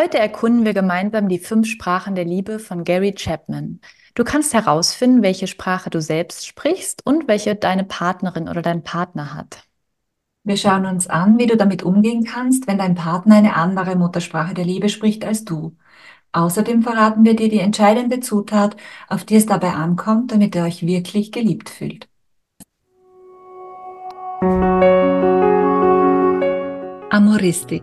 Heute erkunden wir gemeinsam die fünf Sprachen der Liebe von Gary Chapman. Du kannst herausfinden, welche Sprache du selbst sprichst und welche deine Partnerin oder dein Partner hat. Wir schauen uns an, wie du damit umgehen kannst, wenn dein Partner eine andere Muttersprache der Liebe spricht als du. Außerdem verraten wir dir die entscheidende Zutat, auf die es dabei ankommt, damit ihr euch wirklich geliebt fühlt. Amoristik,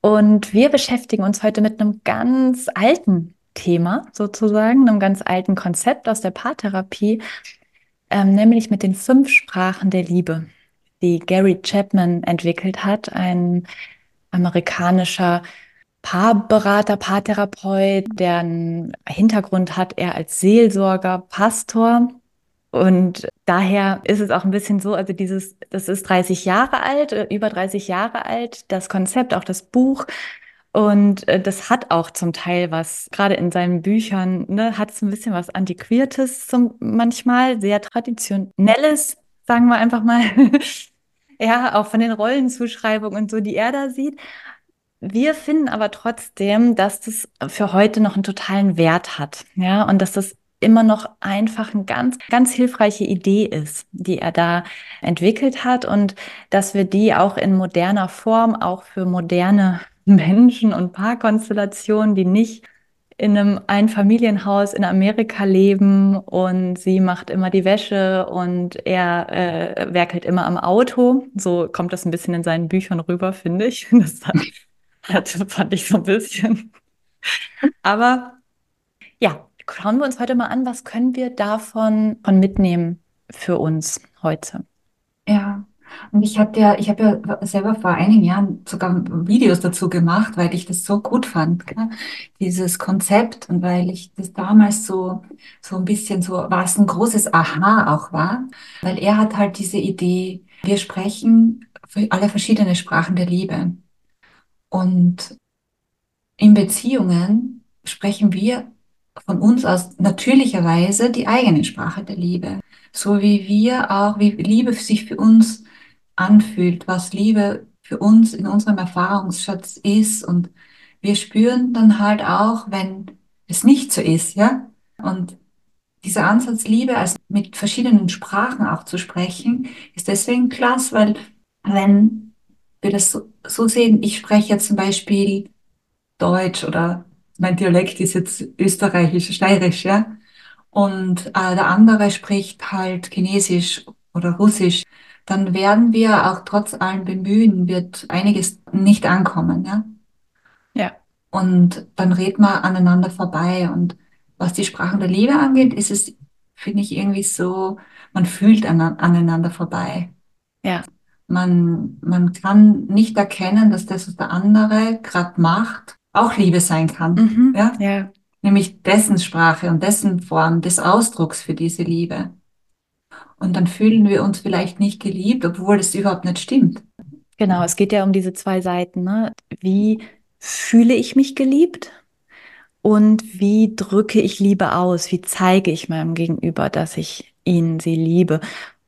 Und wir beschäftigen uns heute mit einem ganz alten Thema sozusagen, einem ganz alten Konzept aus der Paartherapie, ähm, nämlich mit den fünf Sprachen der Liebe, die Gary Chapman entwickelt hat, ein amerikanischer Paarberater, Paartherapeut, der einen Hintergrund hat, er als Seelsorger, Pastor. Und daher ist es auch ein bisschen so, also dieses, das ist 30 Jahre alt, äh, über 30 Jahre alt, das Konzept, auch das Buch. Und äh, das hat auch zum Teil was, gerade in seinen Büchern, ne, hat es ein bisschen was Antiquiertes zum, manchmal, sehr Traditionelles, sagen wir einfach mal. ja, auch von den Rollenzuschreibungen und so, die er da sieht. Wir finden aber trotzdem, dass das für heute noch einen totalen Wert hat, ja, und dass das immer noch einfach eine ganz, ganz hilfreiche Idee ist, die er da entwickelt hat und dass wir die auch in moderner Form, auch für moderne Menschen und Paarkonstellationen, die nicht in einem Einfamilienhaus in Amerika leben und sie macht immer die Wäsche und er äh, werkelt immer am Auto. So kommt das ein bisschen in seinen Büchern rüber, finde ich. Das hat, fand ich so ein bisschen. Aber schauen wir uns heute mal an, was können wir davon von mitnehmen für uns heute. Ja, und ich hatte ja, ich habe ja selber vor einigen Jahren sogar Videos dazu gemacht, weil ich das so gut fand, gell? dieses Konzept und weil ich das damals so, so ein bisschen so, was ein großes Aha auch war, weil er hat halt diese Idee, wir sprechen alle verschiedene Sprachen der Liebe. Und in Beziehungen sprechen wir von uns aus natürlicherweise die eigene Sprache der Liebe. So wie wir auch, wie Liebe sich für uns anfühlt, was Liebe für uns in unserem Erfahrungsschatz ist. Und wir spüren dann halt auch, wenn es nicht so ist, ja. Und dieser Ansatz, Liebe als mit verschiedenen Sprachen auch zu sprechen, ist deswegen klasse, weil wenn wir das so, sehen, ich spreche jetzt zum Beispiel Deutsch oder mein Dialekt ist jetzt österreichisch, steirisch, ja. Und äh, der andere spricht halt Chinesisch oder Russisch, dann werden wir auch trotz allem Bemühen, wird einiges nicht ankommen, ja. Ja. Und dann redet man aneinander vorbei. Und was die Sprachen der Liebe angeht, ist es, finde ich, irgendwie so, man fühlt an, aneinander vorbei. Ja. Man, man kann nicht erkennen, dass das, was der andere gerade macht, auch Liebe sein kann. Mhm, ja? ja. Nämlich dessen Sprache und dessen Form des Ausdrucks für diese Liebe. Und dann fühlen wir uns vielleicht nicht geliebt, obwohl es überhaupt nicht stimmt. Genau, es geht ja um diese zwei Seiten. Ne? Wie fühle ich mich geliebt? Und wie drücke ich Liebe aus? Wie zeige ich meinem Gegenüber, dass ich ihn, sie liebe?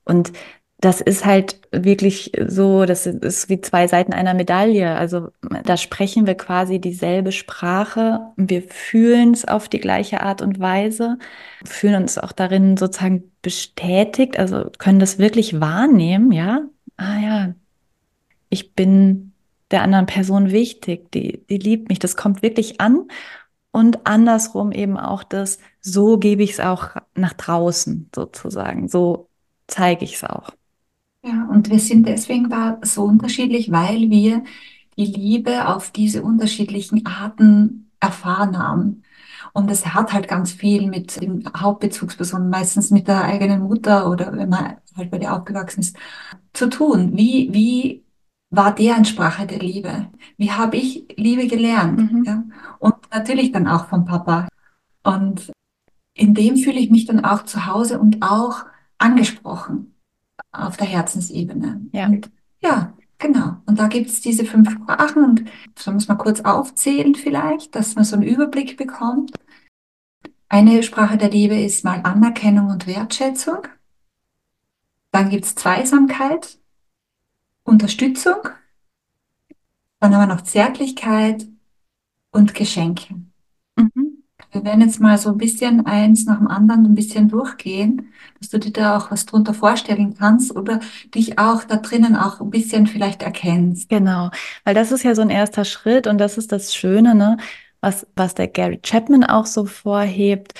Und das ist halt wirklich so, das ist wie zwei Seiten einer Medaille. Also da sprechen wir quasi dieselbe Sprache. Wir fühlen es auf die gleiche Art und Weise, fühlen uns auch darin sozusagen bestätigt, also können das wirklich wahrnehmen, ja? Ah ja, ich bin der anderen Person wichtig, die, die liebt mich, das kommt wirklich an. Und andersrum eben auch das, so gebe ich es auch nach draußen sozusagen, so zeige ich es auch. Ja, und wir sind deswegen da so unterschiedlich, weil wir die Liebe auf diese unterschiedlichen Arten erfahren haben. Und es hat halt ganz viel mit den Hauptbezugspersonen, meistens mit der eigenen Mutter oder wenn man halt bei dir aufgewachsen ist, zu tun. Wie, wie war deren Sprache der Liebe? Wie habe ich Liebe gelernt? Mhm. Ja? Und natürlich dann auch vom Papa. Und in dem fühle ich mich dann auch zu Hause und auch angesprochen auf der Herzensebene. Ja. Und ja, genau. Und da gibt es diese fünf Sprachen und so muss man kurz aufzählen vielleicht, dass man so einen Überblick bekommt. Eine Sprache der Liebe ist mal Anerkennung und Wertschätzung. Dann gibt es Zweisamkeit, Unterstützung. Dann haben wir noch Zärtlichkeit und Geschenke. Wir werden jetzt mal so ein bisschen eins nach dem anderen ein bisschen durchgehen, dass du dir da auch was drunter vorstellen kannst oder dich auch da drinnen auch ein bisschen vielleicht erkennst. Genau, weil das ist ja so ein erster Schritt und das ist das Schöne, ne? Was, was der Gary Chapman auch so vorhebt.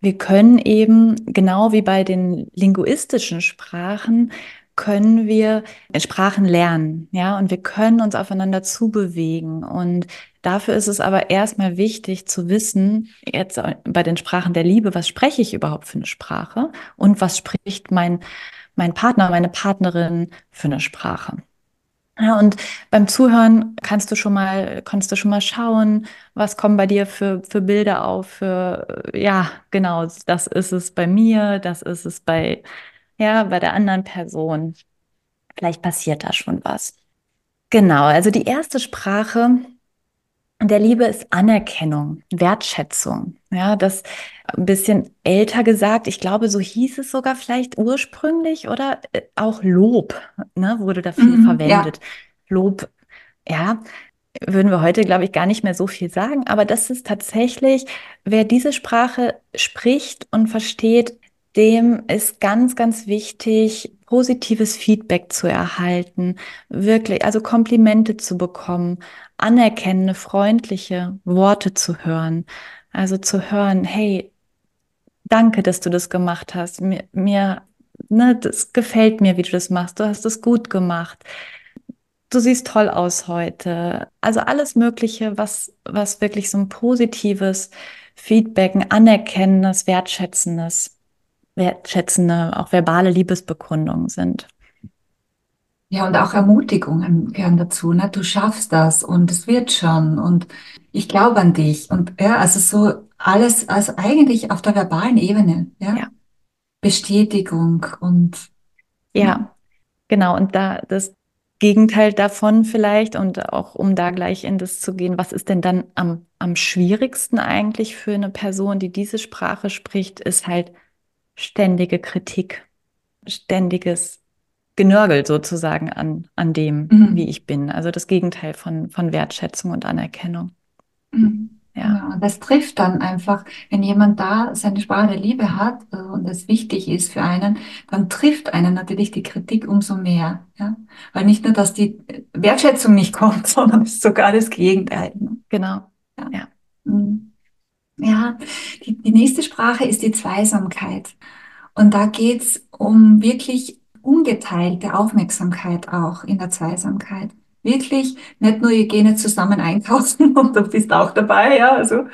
Wir können eben, genau wie bei den linguistischen Sprachen, können wir Sprachen lernen, ja, und wir können uns aufeinander zubewegen. Und dafür ist es aber erstmal wichtig zu wissen, jetzt bei den Sprachen der Liebe, was spreche ich überhaupt für eine Sprache und was spricht mein, mein Partner, meine Partnerin für eine Sprache. Ja, und beim Zuhören kannst du schon mal, kannst du schon mal schauen, was kommen bei dir für, für Bilder auf, für, ja, genau, das ist es bei mir, das ist es bei, ja, bei der anderen Person. Vielleicht passiert da schon was. Genau, also die erste Sprache der Liebe ist Anerkennung, Wertschätzung. Ja, das ein bisschen älter gesagt. Ich glaube, so hieß es sogar vielleicht ursprünglich oder äh, auch Lob, ne, wurde da viel Mhm, verwendet. ja, Lob, ja, würden wir heute, glaube ich, gar nicht mehr so viel sagen. Aber das ist tatsächlich, wer diese Sprache spricht und versteht, dem ist ganz, ganz wichtig, positives Feedback zu erhalten, wirklich, also Komplimente zu bekommen, anerkennende, freundliche Worte zu hören. Also zu hören, hey, danke, dass du das gemacht hast. Mir, mir, ne, das gefällt mir, wie du das machst. Du hast es gut gemacht. Du siehst toll aus heute. Also alles Mögliche, was, was wirklich so ein positives Feedback, ein anerkennendes, wertschätzendes, wertschätzende, auch verbale Liebesbekundungen sind. ja, und auch Ermutigungen gehören dazu, ne? Du schaffst das und es wird schon und ich glaube an dich und ja, also so alles, also eigentlich auf der verbalen Ebene, ja, Ja, Bestätigung und ja. ja, genau. Und da das Gegenteil davon vielleicht und auch um da gleich in das zu gehen, was ist denn dann am, am schwierigsten eigentlich für eine Person, die diese Sprache spricht, ist halt ständige Kritik, ständiges Genörgel sozusagen an, an dem, wie Mhm. ich bin. Also das Gegenteil von, von Wertschätzung und Anerkennung. Mhm. Ja, Ja, und das trifft dann einfach, wenn jemand da seine Sprache der Liebe hat äh, und es wichtig ist für einen, dann trifft einen natürlich die Kritik umso mehr. Ja? Weil nicht nur, dass die Wertschätzung nicht kommt, sondern es ist sogar das Gegenteil. ne? genau. Ja, Ja. Mhm. Ja, die, die nächste Sprache ist die Zweisamkeit. Und da geht's um wirklich ungeteilte Aufmerksamkeit auch in der Zweisamkeit. Wirklich nicht nur, ihr geht nicht zusammen einkaufen und du bist auch dabei, ja, also,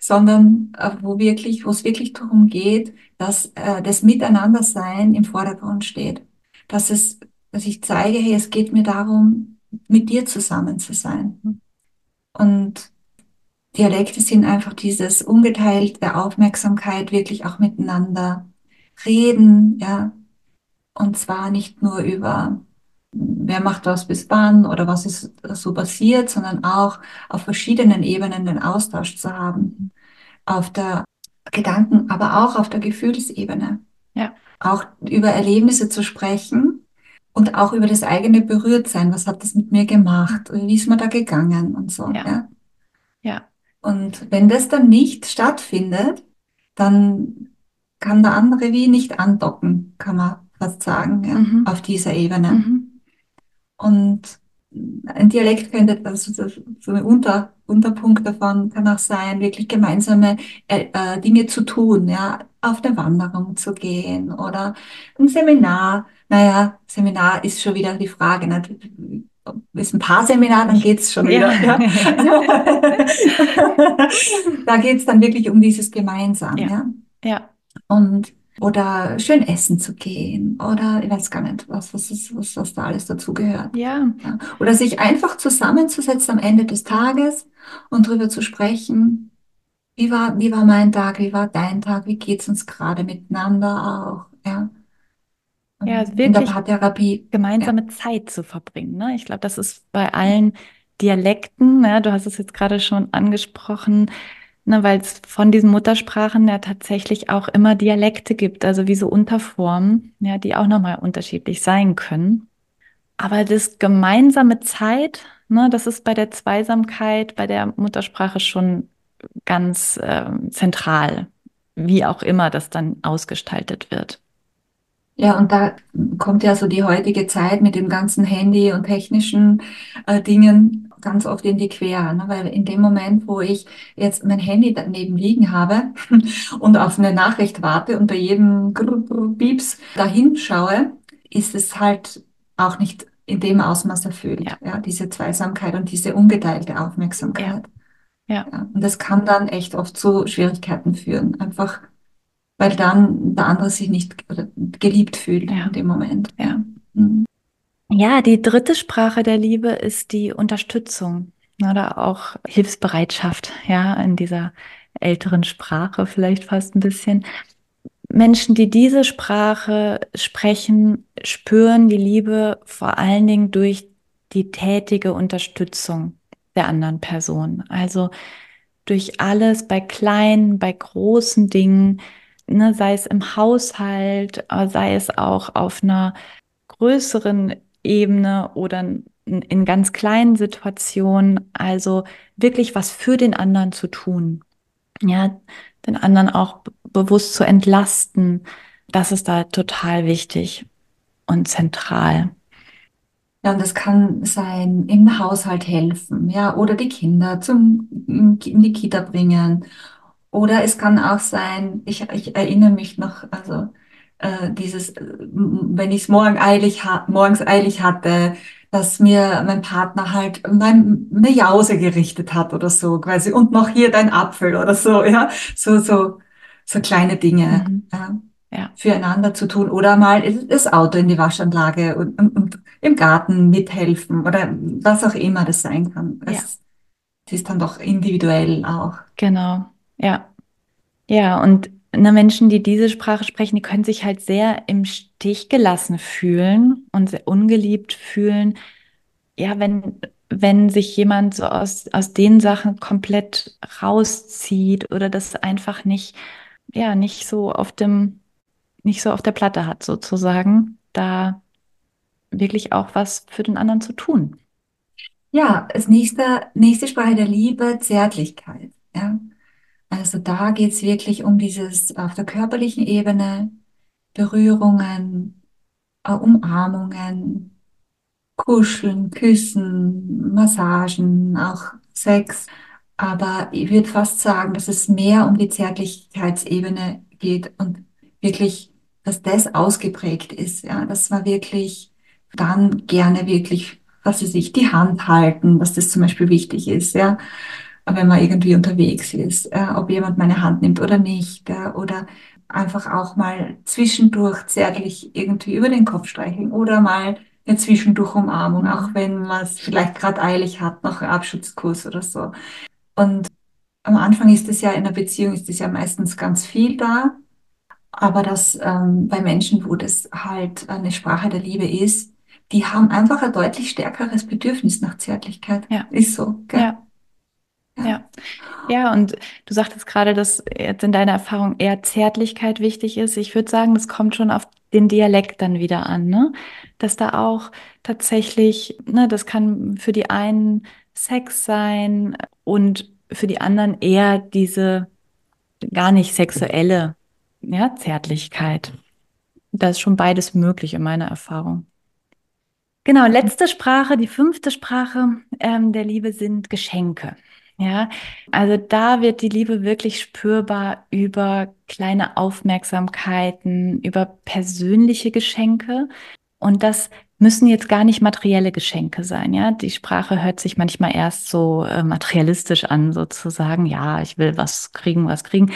sondern äh, wo wirklich, wo es wirklich darum geht, dass äh, das Miteinandersein im Vordergrund steht. Dass es, dass ich zeige, hey, es geht mir darum, mit dir zusammen zu sein. Und Dialekte sind einfach dieses ungeteilte Aufmerksamkeit, wirklich auch miteinander reden, ja. Und zwar nicht nur über, wer macht was bis wann oder was ist so passiert, sondern auch auf verschiedenen Ebenen den Austausch zu haben. Auf der Gedanken, aber auch auf der Gefühlsebene. Ja. Auch über Erlebnisse zu sprechen und auch über das eigene Berührtsein. Was hat das mit mir gemacht? Wie ist mir da gegangen und so, Ja. ja. Ja. Und wenn das dann nicht stattfindet, dann kann der andere wie nicht andocken, kann man fast sagen, ja, Mhm. auf dieser Ebene. Mhm. Und ein Dialekt könnte, also so ein Unter, Unterpunkt davon kann auch sein, wirklich gemeinsame äh, äh, Dinge zu tun, ja, auf eine Wanderung zu gehen oder ein Seminar. Naja, Seminar ist schon wieder die Frage, ne? Ist ein Paar-Seminar, dann geht's schon wieder, ja. Da geht's dann wirklich um dieses Gemeinsam, Ja. ja. Ja. Und oder schön essen zu gehen oder ich weiß gar nicht, was, was, was, was da alles dazugehört. Ja. Ja. Oder sich einfach zusammenzusetzen am Ende des Tages und drüber zu sprechen, wie war, wie war mein Tag, wie war dein Tag, wie geht's uns gerade miteinander auch, ja. Ja, In der wirklich Paartherapie, ja. gemeinsame Zeit zu verbringen. Ne? Ich glaube, das ist bei allen Dialekten, ne? Du hast es jetzt gerade schon angesprochen, ne? weil es von diesen Muttersprachen ja tatsächlich auch immer Dialekte gibt, also wie so Unterformen, ja, die auch nochmal unterschiedlich sein können. Aber das gemeinsame Zeit, ne, das ist bei der Zweisamkeit, bei der Muttersprache schon ganz äh, zentral, wie auch immer das dann ausgestaltet wird. Ja, und da kommt ja so die heutige Zeit mit dem ganzen Handy und technischen äh, Dingen ganz oft in die Quere, ne? Weil in dem Moment, wo ich jetzt mein Handy daneben liegen habe und auf eine Nachricht warte und bei jedem Pieps dahin schaue, ist es halt auch nicht in dem Ausmaß erfüllt, Ja. ja, diese Zweisamkeit und diese ungeteilte Aufmerksamkeit. Ja, Ja, und das kann dann echt oft zu Schwierigkeiten führen, einfach weil dann der andere sich nicht geliebt fühlt Ja. in dem Moment. Ja. Mhm. Ja, die dritte Sprache der Liebe ist die Unterstützung oder auch Hilfsbereitschaft, ja, in dieser älteren Sprache vielleicht fast ein bisschen. Menschen, die diese Sprache sprechen, spüren die Liebe vor allen Dingen durch die tätige Unterstützung der anderen Person. Also durch alles, bei kleinen, bei großen Dingen, ne, sei es im Haushalt, äh, sei es auch auf einer größeren Ebene oder in, ganz kleinen Situationen. Also wirklich was für den anderen zu tun. Ja, den anderen auch be- bewusst zu entlasten. Das ist da total wichtig und zentral. Ja, und das kann sein, im Haushalt helfen, ja, oder die Kinder zum, in die Kita bringen. Oder es kann auch sein, ich, ich erinnere mich noch, also äh, dieses, äh, wenn ich es morgen eilig morgens eilig hatte, dass mir mein Partner halt mein, eine Jause gerichtet hat oder so, quasi, und noch hier dein Apfel oder so, ja, so, so, so kleine Dinge. Mhm. Ja Ja, füreinander zu tun oder mal das Auto in die Waschanlage und, und, und im Garten mithelfen oder was auch immer das sein kann. Ja. Es, es ist dann doch individuell auch. genau. Ja. Ja, und ne, Menschen, die diese Sprache sprechen, die können sich halt sehr im Stich gelassen fühlen und sehr ungeliebt fühlen. Ja, wenn, wenn sich jemand so aus, aus den Sachen komplett rauszieht oder das einfach nicht, ja, nicht so auf dem, nicht so auf der Platte hat, sozusagen, da wirklich auch was für den anderen zu tun. Ja, als nächster, nächste Sprache der Liebe, Zärtlichkeit. Ja. Also da geht's wirklich um dieses auf der körperlichen Ebene, Berührungen, äh, Umarmungen, Kuscheln, Küssen, Massagen, auch Sex. Aber ich würde fast sagen, dass es mehr um die Zärtlichkeitsebene geht und wirklich, dass das ausgeprägt ist, ja, dass man wirklich dann gerne wirklich, was weiß ich, die Hand halten, dass das zum Beispiel wichtig ist, ja, wenn man irgendwie unterwegs ist, äh, ob jemand meine Hand nimmt oder nicht, äh, oder einfach auch mal zwischendurch zärtlich irgendwie über den Kopf streicheln oder mal eine zwischendurch Umarmung, Mhm. auch wenn man es vielleicht gerade eilig hat, noch einen Abschutzkurs oder so. Und am Anfang ist es ja in einer Beziehung ist es ja meistens ganz viel da, aber das ähm, bei Menschen, wo das halt eine Sprache der Liebe ist, die haben einfach ein deutlich stärkeres Bedürfnis nach Zärtlichkeit. Ja. Ist so, gell? Ja. Ja. Ja, und du sagtest gerade, dass jetzt in deiner Erfahrung eher Zärtlichkeit wichtig ist. Ich würde sagen, das kommt schon auf den Dialekt dann wieder an, ne? Dass da auch tatsächlich, ne, das kann für die einen Sex sein und für die anderen eher diese gar nicht sexuelle, ja, Zärtlichkeit. Da ist schon beides möglich in meiner Erfahrung. Genau, letzte Sprache, die fünfte Sprache ähm, der Liebe sind Geschenke. Ja, also da wird die Liebe wirklich spürbar über kleine Aufmerksamkeiten, über persönliche Geschenke. Und das müssen jetzt gar nicht materielle Geschenke sein. Ja, die Sprache hört sich manchmal erst so äh, materialistisch an, sozusagen. Ja, ich will was kriegen, was kriegen.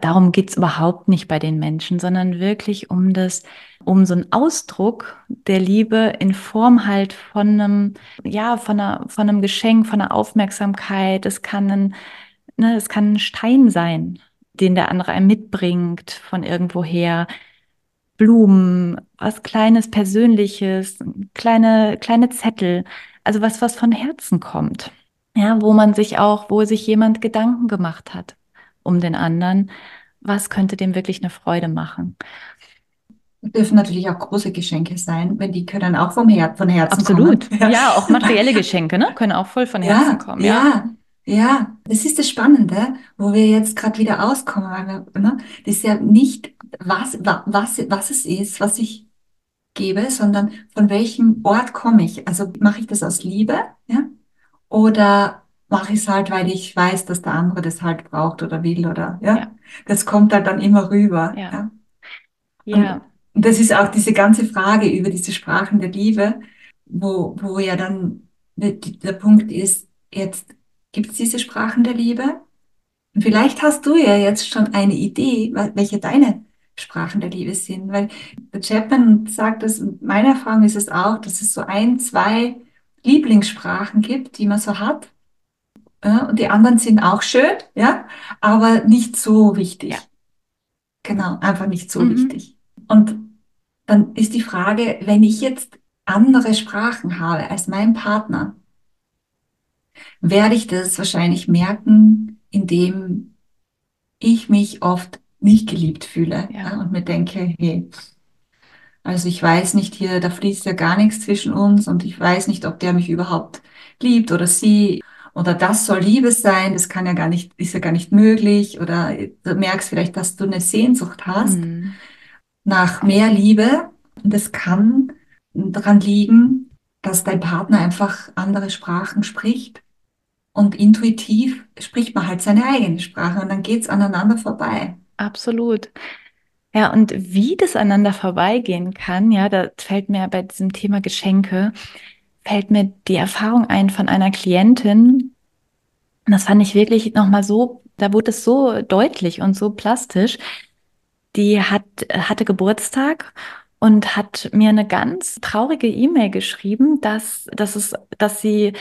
Darum geht's überhaupt nicht bei den Menschen, sondern wirklich um das, um so einen Ausdruck der Liebe in Form halt von einem, ja, von einer, von einem Geschenk, von einer Aufmerksamkeit. Es kann ein, ne, es kann ein Stein sein, den der andere einem mitbringt von irgendwoher. Blumen, was Kleines, Persönliches, kleine, kleine Zettel. Also was, was von Herzen kommt. Ja, wo man sich auch, wo sich jemand Gedanken gemacht hat um den anderen. Was könnte dem wirklich eine Freude machen? Dürfen natürlich auch große Geschenke sein, wenn die können auch vom Her von Herzen Absolut. kommen. Ja. ja, auch materielle Geschenke, ne? Können auch voll von Herzen ja, kommen. Ja, ja, ja. Das ist das Spannende, wo wir jetzt gerade wieder auskommen, weil wir, ne? Das ist ja nicht, was, was, was es ist, was ich gebe, sondern von welchem Ort komme ich. Also mache ich das aus Liebe, ja? Oder mache ich es halt, weil ich weiß, dass der andere das halt braucht oder will oder ja. ja. Das kommt halt dann immer rüber. Ja. ja. ja. Und das ist auch diese ganze Frage über diese Sprachen der Liebe, wo, wo ja dann der, der Punkt ist, jetzt gibt es diese Sprachen der Liebe. Und vielleicht hast du ja jetzt schon eine Idee, welche deine Sprachen der Liebe sind, weil der Chapman sagt das, meine Erfahrung ist es auch, dass es so ein, zwei Lieblingssprachen gibt, die man so hat ja, und die anderen sind auch schön, ja, aber nicht so wichtig. Ja. Genau, einfach nicht so mhm. wichtig. Und dann ist die Frage, wenn ich jetzt andere Sprachen habe als mein Partner, werde ich das wahrscheinlich merken, indem ich mich oft nicht geliebt fühle ja. Ja, und mir denke, hey, also ich weiß nicht hier, da fließt ja gar nichts zwischen uns und ich weiß nicht, ob der mich überhaupt liebt oder sie oder das soll Liebe sein, das kann ja gar nicht, ist ja gar nicht möglich oder du merkst vielleicht, dass du eine Sehnsucht hast mhm. Nach mehr Liebe und das kann daran liegen, dass dein Partner einfach andere Sprachen spricht und intuitiv spricht man halt seine eigene Sprache und dann geht's aneinander vorbei. Absolut. Ja, und wie das aneinander vorbeigehen kann, ja, da fällt mir bei diesem Thema Geschenke, fällt mir die Erfahrung ein von einer Klientin. Und das fand ich wirklich nochmal so, da wurde es so deutlich und so plastisch. Die hat, hatte Geburtstag und hat mir eine ganz traurige E-Mail geschrieben, dass, dass es, dass sie,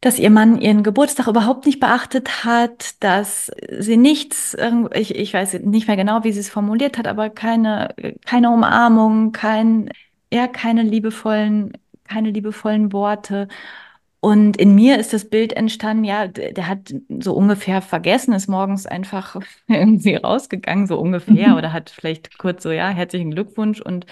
dass ihr Mann ihren Geburtstag überhaupt nicht beachtet hat, dass sie nichts, ich, ich weiß nicht mehr genau, wie sie es formuliert hat, aber keine, keine Umarmung, kein, ja, keine liebevollen keine liebevollen Worte. Und in mir ist das Bild entstanden, ja, der hat so ungefähr vergessen, ist morgens einfach irgendwie rausgegangen, so ungefähr, mhm. oder hat vielleicht kurz so, ja, herzlichen Glückwunsch und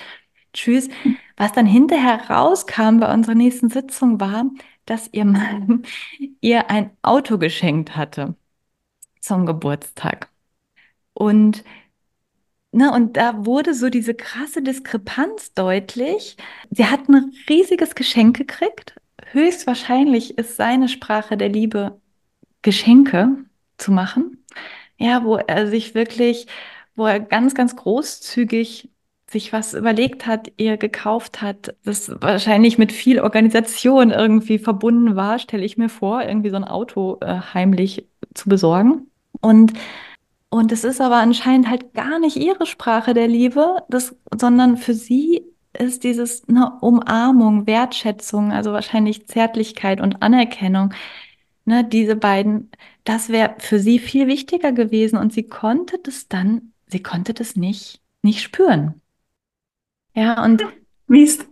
tschüss. Was dann hinterher rauskam bei unserer nächsten Sitzung war, dass ihr Mann ihr ein Auto geschenkt hatte zum Geburtstag. Und Ne, und da wurde so diese krasse Diskrepanz deutlich. Sie hat ein riesiges Geschenk gekriegt. Höchstwahrscheinlich ist seine Sprache der Liebe, Geschenke zu machen. Ja, wo er sich wirklich, wo er ganz, ganz großzügig sich was überlegt hat, ihr gekauft hat, das wahrscheinlich mit viel Organisation irgendwie verbunden war, stelle ich mir vor, irgendwie so ein Auto äh, heimlich zu besorgen. Und und es ist aber anscheinend halt gar nicht ihre Sprache der Liebe, das, sondern für sie ist dieses eine Umarmung, Wertschätzung, also wahrscheinlich Zärtlichkeit und Anerkennung. Ne, diese beiden, das wäre für sie viel wichtiger gewesen und sie konnte das dann, sie konnte das nicht, nicht spüren. Ja, und Mist.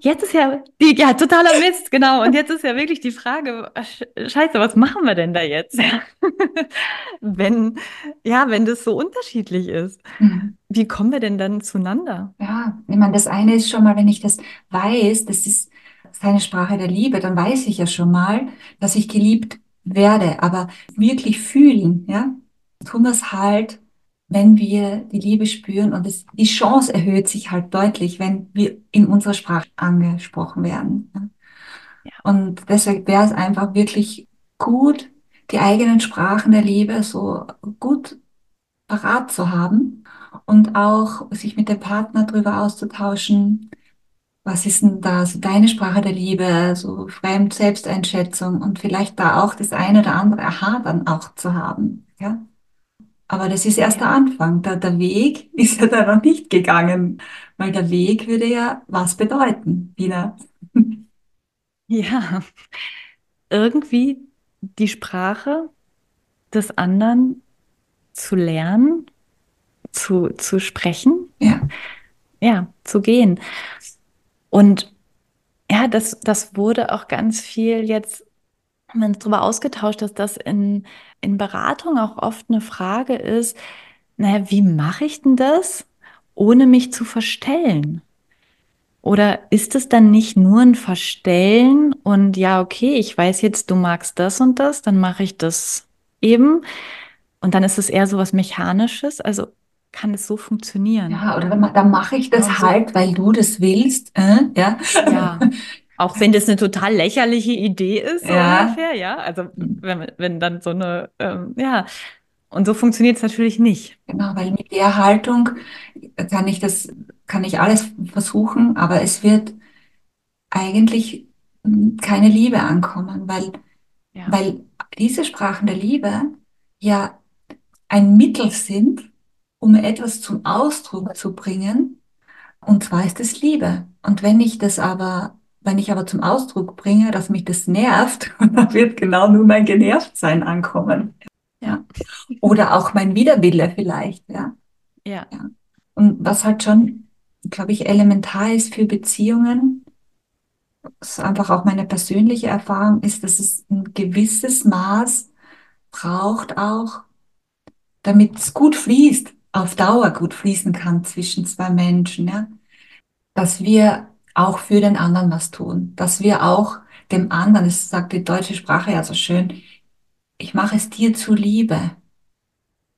Jetzt ist ja, die, ja, totaler Mist, genau. Und jetzt ist ja wirklich die Frage, scheiße, was machen wir denn da jetzt? wenn, ja, wenn das so unterschiedlich ist. Mhm. Wie kommen wir denn dann zueinander? Ja, ich meine, das eine ist schon mal, wenn ich das weiß, das ist seine Sprache der Liebe, dann weiß ich ja schon mal, dass ich geliebt werde. Aber wirklich fühlen, ja, tun wir es halt wenn wir die Liebe spüren und es, die Chance erhöht sich halt deutlich, wenn wir in unserer Sprache angesprochen werden. Ja. Und deswegen wäre es einfach wirklich gut, die eigenen Sprachen der Liebe so gut parat zu haben und auch sich mit dem Partner darüber auszutauschen, was ist denn da so deine Sprache der Liebe, so Fremd Selbsteinschätzung und vielleicht da auch das eine oder andere Aha dann auch zu haben. Ja? Aber das ist erst der. Anfang. Der, der Weg ist ja da noch nicht gegangen, weil der Weg würde ja was bedeuten, Wieder. Ja, irgendwie die Sprache des anderen zu lernen, zu, zu sprechen, Ja, ja, zu gehen. Und ja, das, das wurde auch ganz viel jetzt, wenn man darüber ausgetauscht, dass das in, in Beratung auch oft eine Frage ist, naja, wie mache ich denn das, ohne mich zu verstellen? Oder ist es dann nicht nur ein Verstellen und ja, okay, ich weiß jetzt, du magst das und das, dann mache ich das eben. Und dann ist es eher so was Mechanisches. Also kann es so funktionieren. ja, oder dann, mache ich das und so, halt, weil du das willst, äh? Ja, ja. Auch wenn das eine total lächerliche Idee ist, ja, ungefähr, ja. Also wenn, wenn dann so eine, ähm, ja. Und so funktioniert es natürlich nicht. genau, weil mit der Haltung kann ich das, kann ich alles versuchen, aber es wird eigentlich mm, keine Liebe ankommen, weil, Ja, weil diese Sprachen der Liebe ja ein Mittel sind, um etwas zum Ausdruck zu bringen, und zwar ist es Liebe. Und wenn ich das aber, wenn ich aber zum Ausdruck bringe, dass mich das nervt, dann wird genau nur mein Genervtsein ankommen. ja. Oder auch mein Widerwille vielleicht, ja. ja, Ja. Und was halt schon, glaube ich, elementar ist für Beziehungen, das ist einfach auch meine persönliche Erfahrung, ist, dass es ein gewisses Maß braucht auch, damit es gut fließt, auf Dauer gut fließen kann zwischen zwei Menschen, ja. Dass wir auch für den anderen was tun, dass wir auch dem anderen, das sagt die deutsche Sprache ja so schön, ich mache es dir zuliebe.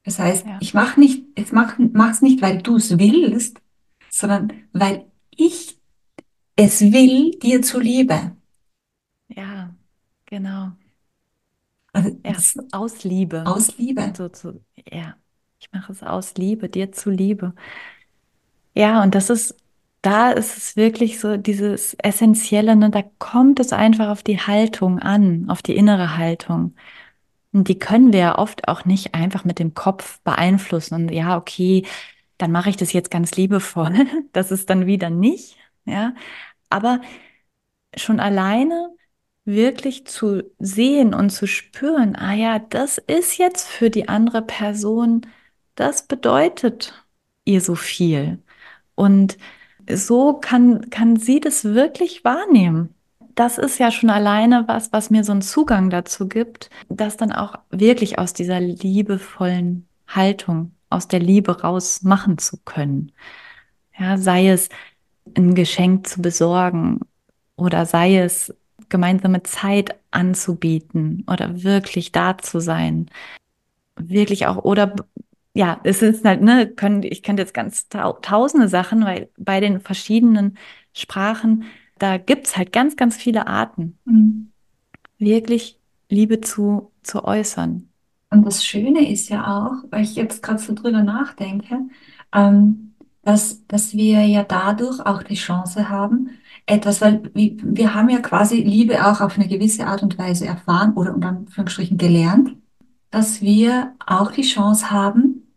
Das heißt, ja, ich mache nicht, ich mach, mach's nicht, weil du es willst, sondern weil ich es will dir zuliebe. ja, genau. Also Ja, das aus Liebe. aus Liebe. So zu, ja, ich mache es aus Liebe, dir zuliebe. Ja, und das ist, da ist es wirklich so dieses Essentielle, ne? Da kommt es einfach auf die Haltung an, auf die innere Haltung. Und die können wir ja oft auch nicht einfach mit dem Kopf beeinflussen. Und ja, okay, dann mache ich das jetzt ganz liebevoll. Das ist dann wieder nicht, ja. Aber schon alleine wirklich zu sehen und zu spüren, ah ja, das ist jetzt für die andere Person, das bedeutet ihr so viel. Und so kann, kann sie das wirklich wahrnehmen. Das ist ja schon alleine was, was mir so einen Zugang dazu gibt, das dann auch wirklich aus dieser liebevollen Haltung, aus der Liebe raus machen zu können. Ja, sei es ein Geschenk zu besorgen oder sei es gemeinsame Zeit anzubieten oder wirklich da zu sein. Wirklich auch, oder ja, es ist halt, ne, können, ich könnte jetzt ganz tau tausende Sachen, weil bei den verschiedenen Sprachen, da gibt's halt ganz, ganz viele Arten, Mhm. wirklich Liebe zu, zu äußern. Und das Schöne ist ja auch, weil ich jetzt gerade so drüber nachdenke, ähm, dass, dass wir ja dadurch auch die Chance haben, etwas, weil wir, wir haben ja quasi Liebe auch auf eine gewisse Art und Weise erfahren oder unter Anführungsstrichen gelernt, dass wir auch die Chance haben,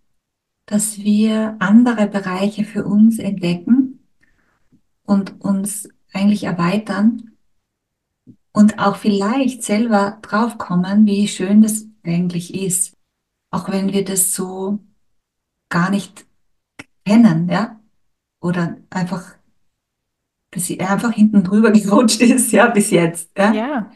dass wir andere Bereiche für uns entdecken und uns eigentlich erweitern und auch vielleicht selber draufkommen, wie schön das eigentlich ist, auch wenn wir das so gar nicht kennen, ja, oder einfach, dass sie einfach hinten drüber gerutscht ist, ja, bis jetzt, ja. Ja,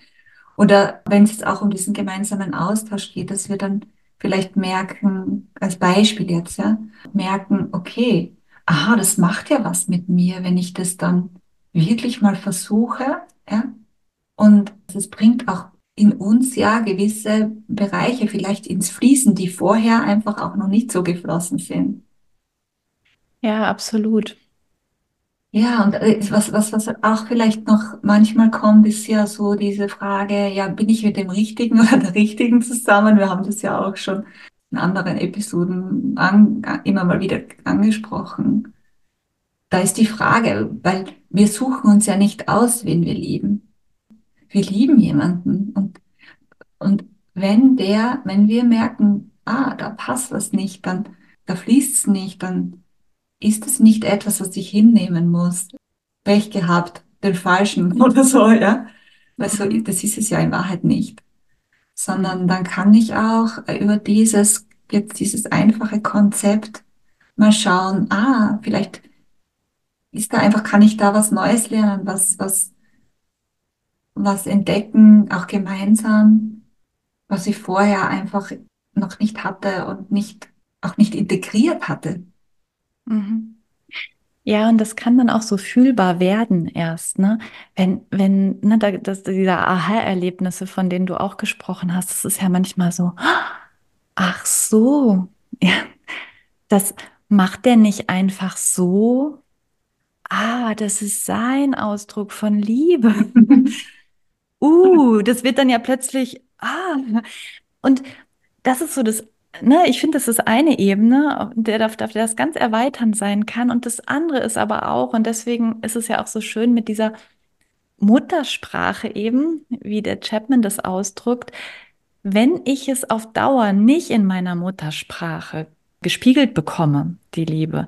Oder wenn es jetzt auch um diesen gemeinsamen Austausch geht, dass wir dann vielleicht merken, als Beispiel jetzt, ja, merken, okay, aha, das macht ja was mit mir, wenn ich das dann wirklich mal versuche, ja, und es bringt auch in uns ja gewisse Bereiche vielleicht ins Fließen, die vorher einfach auch noch nicht so geflossen sind. ja, absolut. Ja, und äh, was, was, was auch vielleicht noch manchmal kommt, ist ja so diese Frage, ja, bin ich mit dem Richtigen oder der Richtigen zusammen? Wir haben das ja auch schon in anderen Episoden an, immer mal wieder angesprochen. Da ist die Frage, weil wir suchen uns ja nicht aus, wen wir lieben. Wir lieben jemanden und Und wenn der, wenn wir merken, ah, da passt was nicht, dann, da fließt es nicht, dann ist es nicht etwas, was ich hinnehmen muss. Pech gehabt, den falschen oder so, ja. Weil so, das ist es ja in Wahrheit nicht. Sondern dann kann ich auch über dieses, jetzt dieses einfache Konzept mal schauen, ah, vielleicht ist da einfach, kann ich da was Neues lernen, was, was, was entdecken, auch gemeinsam, was ich vorher einfach noch nicht hatte und nicht, auch nicht integriert hatte. Mhm. Ja, und das kann dann auch so fühlbar werden erst, ne? Wenn, wenn, ne, da, das, diese Aha-Erlebnisse, von denen du auch gesprochen hast, das ist ja manchmal so, ach so, ja, das macht der nicht einfach so. Ah, das ist sein Ausdruck von Liebe. Uh, das wird dann ja plötzlich, ah, und das ist so das, ne, ich finde, das ist eine Ebene, der darf, darf das ganz erweiternd sein kann. Und das andere ist aber auch, und deswegen ist es ja auch so schön mit dieser Muttersprache eben, wie der Chapman das ausdrückt, wenn ich es auf Dauer nicht in meiner Muttersprache gespiegelt bekomme, die Liebe,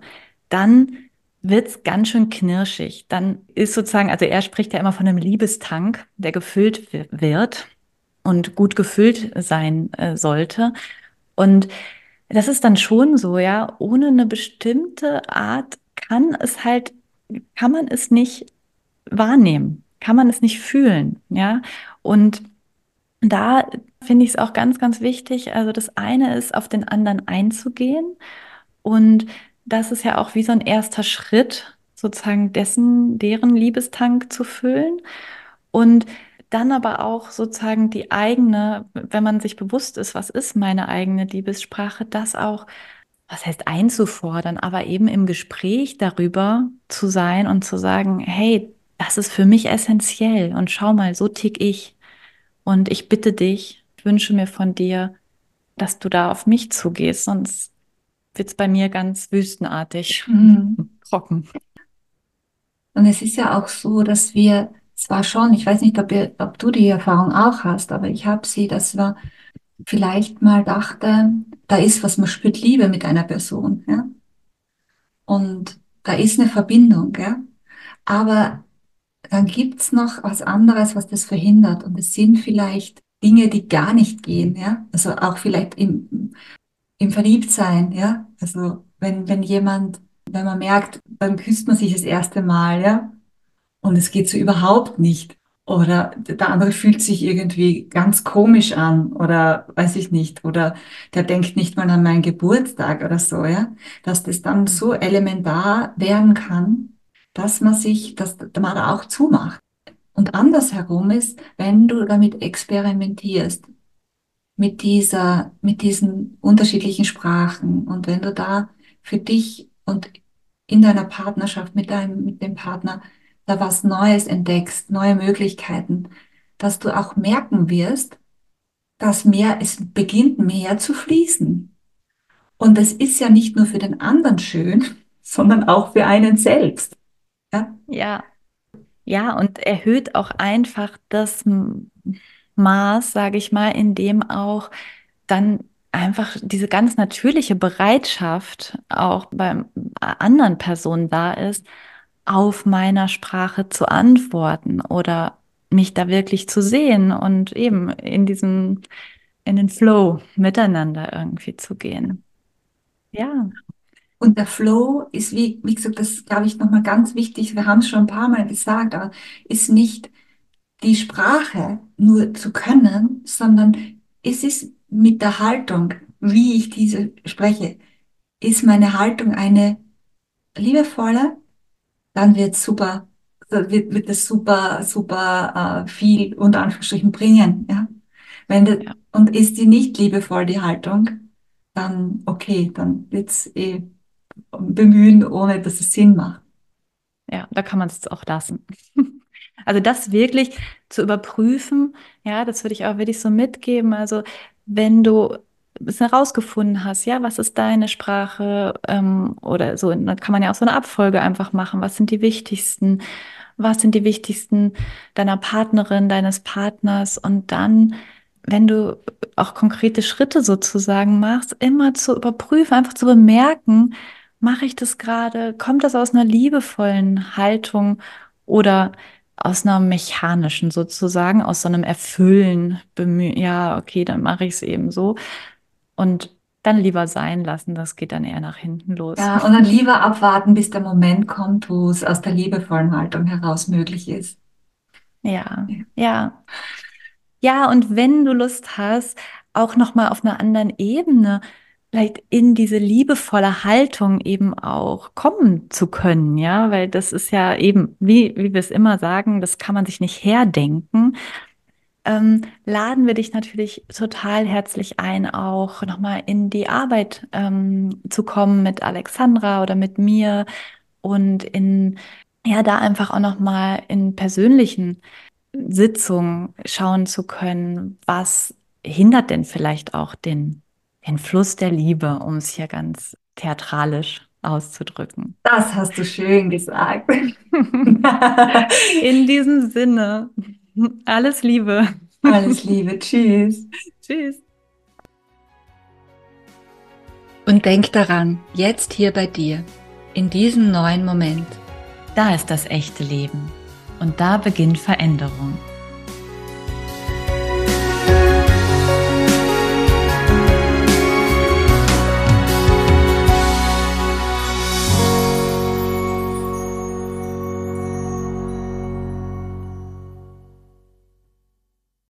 dann wird's ganz schön knirschig. Dann ist sozusagen, also er spricht ja immer von einem Liebestank, der gefüllt wi- wird und gut gefüllt sein äh, sollte. Und das ist dann schon so, ja, ohne eine bestimmte Art kann es halt, kann man es nicht wahrnehmen, kann man es nicht fühlen, ja. Und da finde ich es auch ganz, ganz wichtig. Also das eine ist, auf den anderen einzugehen. Und das ist ja auch wie so ein erster Schritt, sozusagen dessen, deren Liebestank zu füllen. Und dann aber auch sozusagen die eigene, wenn man sich bewusst ist, was ist meine eigene Liebessprache, das auch, was heißt einzufordern, aber eben im Gespräch darüber zu sein und zu sagen, hey, das ist für mich essentiell und schau mal, so tick ich. Und ich bitte dich, ich wünsche mir von dir, dass du da auf mich zugehst, sonst wird es bei mir ganz wüstenartig, Mhm. trocken. Und es ist ja auch so, dass wir zwar schon, ich weiß nicht, ob ihr, ob du die Erfahrung auch hast, aber ich habe sie, dass wir vielleicht mal dachte, da ist was, man spürt Liebe mit einer Person, ja. Und da ist eine Verbindung, ja. Aber dann gibt's noch was anderes, was das verhindert. Und es sind vielleicht Dinge, die gar nicht gehen, ja. Also auch vielleicht im, im Verliebtsein, ja. Also wenn, wenn jemand, wenn man merkt, dann küsst man sich das erste Mal, ja. Und es geht so überhaupt nicht. Oder der andere fühlt sich irgendwie ganz komisch an oder weiß ich nicht. Oder der denkt nicht mal an meinen Geburtstag oder so, ja. Dass das dann so elementar werden kann, dass man sich, dass man da auch zumacht. Und andersherum ist, wenn du damit experimentierst, mit dieser, mit diesen unterschiedlichen Sprachen und wenn du da für dich und in deiner Partnerschaft mit deinem, mit dem Partner da was Neues entdeckst, neue Möglichkeiten, dass du auch merken wirst, dass mehr, es beginnt mehr zu fließen. Und es ist ja nicht nur für den anderen schön, sondern auch für einen selbst. Ja? Ja, ja, und erhöht auch einfach das Maß, sage ich mal, in dem auch dann einfach diese ganz natürliche Bereitschaft auch beim anderen Person da ist, auf meiner Sprache zu antworten oder mich da wirklich zu sehen und eben in diesem, in den Flow miteinander irgendwie zu gehen. Ja, Und der Flow ist, wie, wie gesagt, das glaube ich nochmal ganz wichtig. Wir haben es schon ein paar Mal gesagt, aber ist nicht die Sprache nur zu können, sondern es ist mit der Haltung, wie ich diese spreche. Ist meine Haltung eine liebevolle, dann wird super, wird, wird es super, super äh, viel unter Anführungsstrichen bringen. Ja? Wenn das, ja, und ist die nicht liebevoll, die Haltung, dann okay, dann wird's eh bemühen, ohne dass es Sinn macht. ja, da kann man es auch lassen. Also das wirklich zu überprüfen, ja, das würde ich auch wirklich so mitgeben. Also wenn du es herausgefunden hast, ja, was ist deine Sprache ähm, oder so, dann kann man ja auch so eine Abfolge einfach machen. Was sind die wichtigsten? Was sind die wichtigsten deiner Partnerin, deines Partners? Und dann wenn du auch konkrete Schritte sozusagen machst, immer zu überprüfen, einfach zu bemerken, mache ich das gerade, kommt das aus einer liebevollen Haltung oder aus einer mechanischen sozusagen, aus so einem Erfüllen, bemühen, ja, okay, dann mache ich es eben so. Und dann lieber sein lassen, das geht dann eher nach hinten los. Ja, und dann lieber abwarten, bis der Moment kommt, wo es aus der liebevollen Haltung heraus möglich ist. Ja, ja. Ja, und wenn du Lust hast, auch nochmal auf einer anderen Ebene vielleicht in diese liebevolle Haltung eben auch kommen zu können, ja, weil das ist ja eben, wie, wie wir es immer sagen, das kann man sich nicht herdenken. Ähm, laden wir dich natürlich total herzlich ein, auch nochmal in die Arbeit ähm, zu kommen mit Alexandra oder mit mir und in, ja, da einfach auch nochmal in persönlichen Sitzungen schauen zu können, was hindert denn vielleicht auch den den Fluss der Liebe, um es hier ganz theatralisch auszudrücken. Das hast du schön gesagt. In diesem Sinne, alles Liebe. Alles Liebe. Tschüss. Tschüss. Und denk daran, jetzt hier bei dir, in diesem neuen Moment. Da ist das echte Leben. Und da beginnt Veränderung.